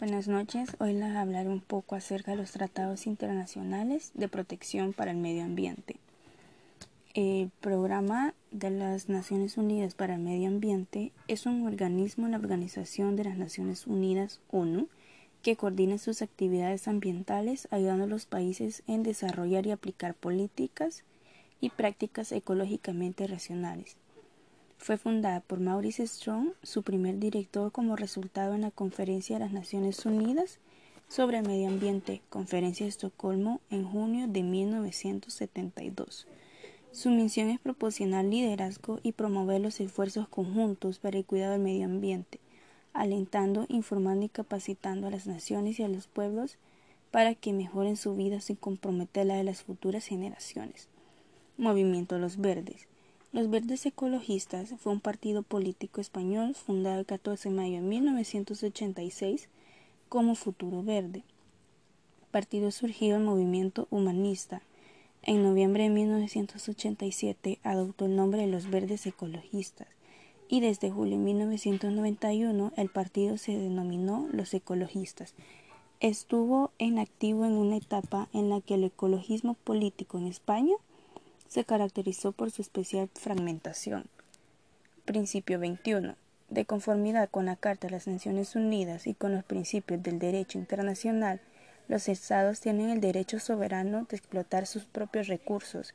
Buenas noches, hoy les hablaré un poco acerca de los tratados internacionales de protección para el medio ambiente. El Programa de las Naciones Unidas para el Medio Ambiente es un organismo en la Organización de las Naciones Unidas ONU que coordina sus actividades ambientales ayudando a los países en desarrollar y aplicar políticas y prácticas ecológicamente racionales. Fue fundada por Maurice Strong, su primer director como resultado en la Conferencia de las Naciones Unidas sobre el Medio Ambiente, Conferencia de Estocolmo, en junio de 1972. Su misión es proporcionar liderazgo y promover los esfuerzos conjuntos para el cuidado del medio ambiente, alentando, informando y capacitando a las naciones y a los pueblos para que mejoren su vida sin comprometer la de las futuras generaciones. Movimiento Los Verdes los Verdes Ecologistas fue un partido político español fundado el 14 de mayo de 1986 como Futuro Verde. Partido surgido del movimiento humanista. En noviembre de 1987 adoptó el nombre de los Verdes Ecologistas y desde julio de 1991 el partido se denominó Los Ecologistas. Estuvo en activo en una etapa en la que el ecologismo político en España se caracterizó por su especial fragmentación. Principio 21. De conformidad con la Carta de las Naciones Unidas y con los principios del derecho internacional, los Estados tienen el derecho soberano de explotar sus propios recursos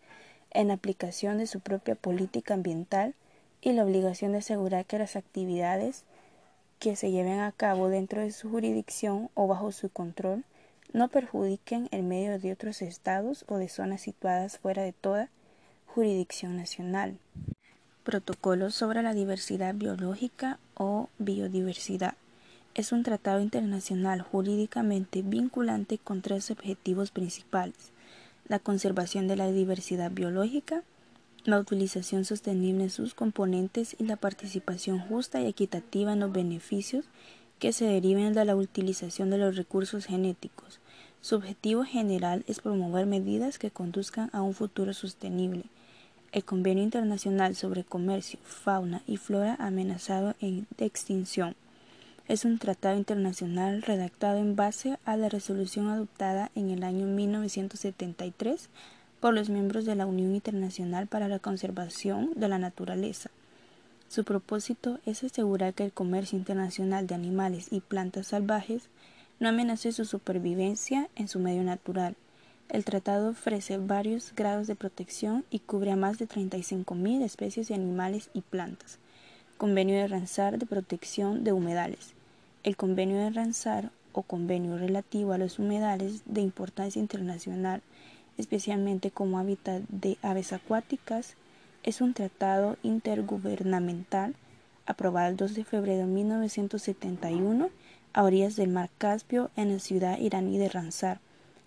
en aplicación de su propia política ambiental y la obligación de asegurar que las actividades que se lleven a cabo dentro de su jurisdicción o bajo su control no perjudiquen el medio de otros estados o de zonas situadas fuera de toda jurisdicción nacional. Protocolo sobre la diversidad biológica o biodiversidad. Es un tratado internacional jurídicamente vinculante con tres objetivos principales. La conservación de la diversidad biológica, la utilización sostenible de sus componentes y la participación justa y equitativa en los beneficios que se deriven de la utilización de los recursos genéticos. Su objetivo general es promover medidas que conduzcan a un futuro sostenible el Convenio Internacional sobre Comercio, Fauna y Flora amenazado de extinción. Es un tratado internacional redactado en base a la resolución adoptada en el año 1973 por los miembros de la Unión Internacional para la Conservación de la Naturaleza. Su propósito es asegurar que el comercio internacional de animales y plantas salvajes no amenace su supervivencia en su medio natural, el tratado ofrece varios grados de protección y cubre a más de 35.000 especies de animales y plantas. Convenio de Ramsar de protección de humedales. El convenio de Ramsar o convenio relativo a los humedales de importancia internacional, especialmente como hábitat de aves acuáticas, es un tratado intergubernamental aprobado el 2 de febrero de 1971 a orillas del mar Caspio en la ciudad iraní de Ramsar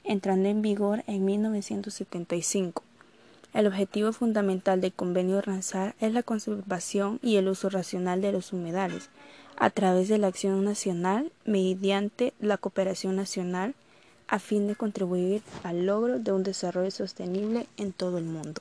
entrando en vigor en 1975. El objetivo fundamental del convenio Ramsar es la conservación y el uso racional de los humedales, a través de la acción nacional mediante la cooperación nacional, a fin de contribuir al logro de un desarrollo sostenible en todo el mundo.